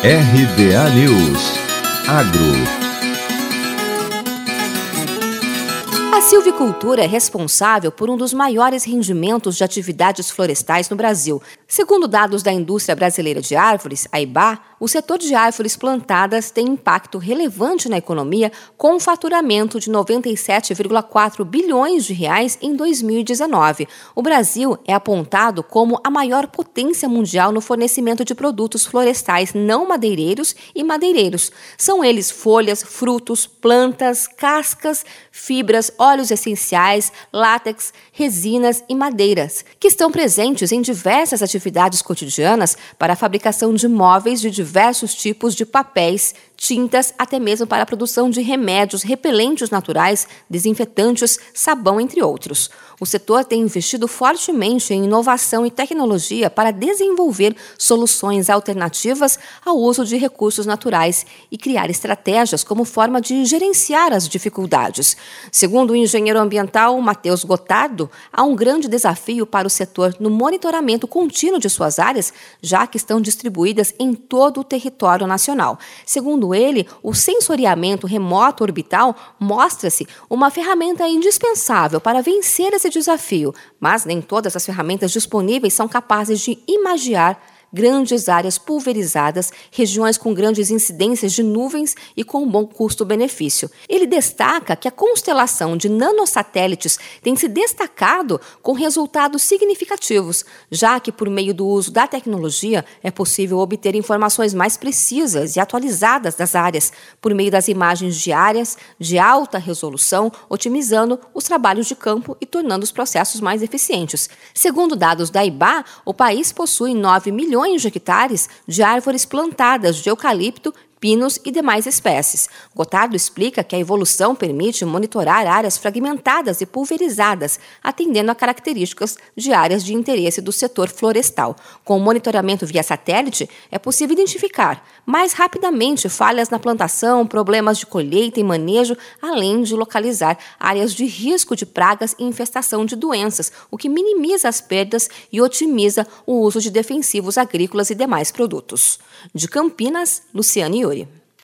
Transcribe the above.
RBA News Agro A silvicultura é responsável por um dos maiores rendimentos de atividades florestais no Brasil. Segundo dados da Indústria Brasileira de Árvores, a IBA, o setor de árvores plantadas tem impacto relevante na economia, com um faturamento de 97,4 bilhões de reais em 2019. O Brasil é apontado como a maior potência mundial no fornecimento de produtos florestais não madeireiros e madeireiros. São eles folhas, frutos, plantas, cascas, fibras, óleos essenciais, látex, resinas e madeiras, que estão presentes em diversas atividades cotidianas para a fabricação de móveis de diversos tipos de papéis, tintas, até mesmo para a produção de remédios, repelentes naturais, desinfetantes, sabão, entre outros. O setor tem investido fortemente em inovação e tecnologia para desenvolver soluções alternativas ao uso de recursos naturais e criar estratégias como forma de gerenciar as dificuldades. Segundo o engenheiro ambiental Matheus Gotardo, há um grande desafio para o setor no monitoramento contínuo de suas áreas, já que estão distribuídas em todo o território nacional. Segundo Segundo ele, o sensoriamento remoto orbital mostra-se uma ferramenta indispensável para vencer esse desafio, mas nem todas as ferramentas disponíveis são capazes de imaginar grandes áreas pulverizadas, regiões com grandes incidências de nuvens e com um bom custo-benefício. Ele destaca que a constelação de nanosatélites tem se destacado com resultados significativos, já que, por meio do uso da tecnologia, é possível obter informações mais precisas e atualizadas das áreas, por meio das imagens diárias de alta resolução, otimizando os trabalhos de campo e tornando os processos mais eficientes. Segundo dados da IBA, o país possui 9 milhões milhões de hectares de árvores plantadas de eucalipto pinos e demais espécies. Gotardo explica que a evolução permite monitorar áreas fragmentadas e pulverizadas, atendendo a características de áreas de interesse do setor florestal. Com o monitoramento via satélite, é possível identificar mais rapidamente falhas na plantação, problemas de colheita e manejo, além de localizar áreas de risco de pragas e infestação de doenças, o que minimiza as perdas e otimiza o uso de defensivos agrícolas e demais produtos. De Campinas, Luciane Миори.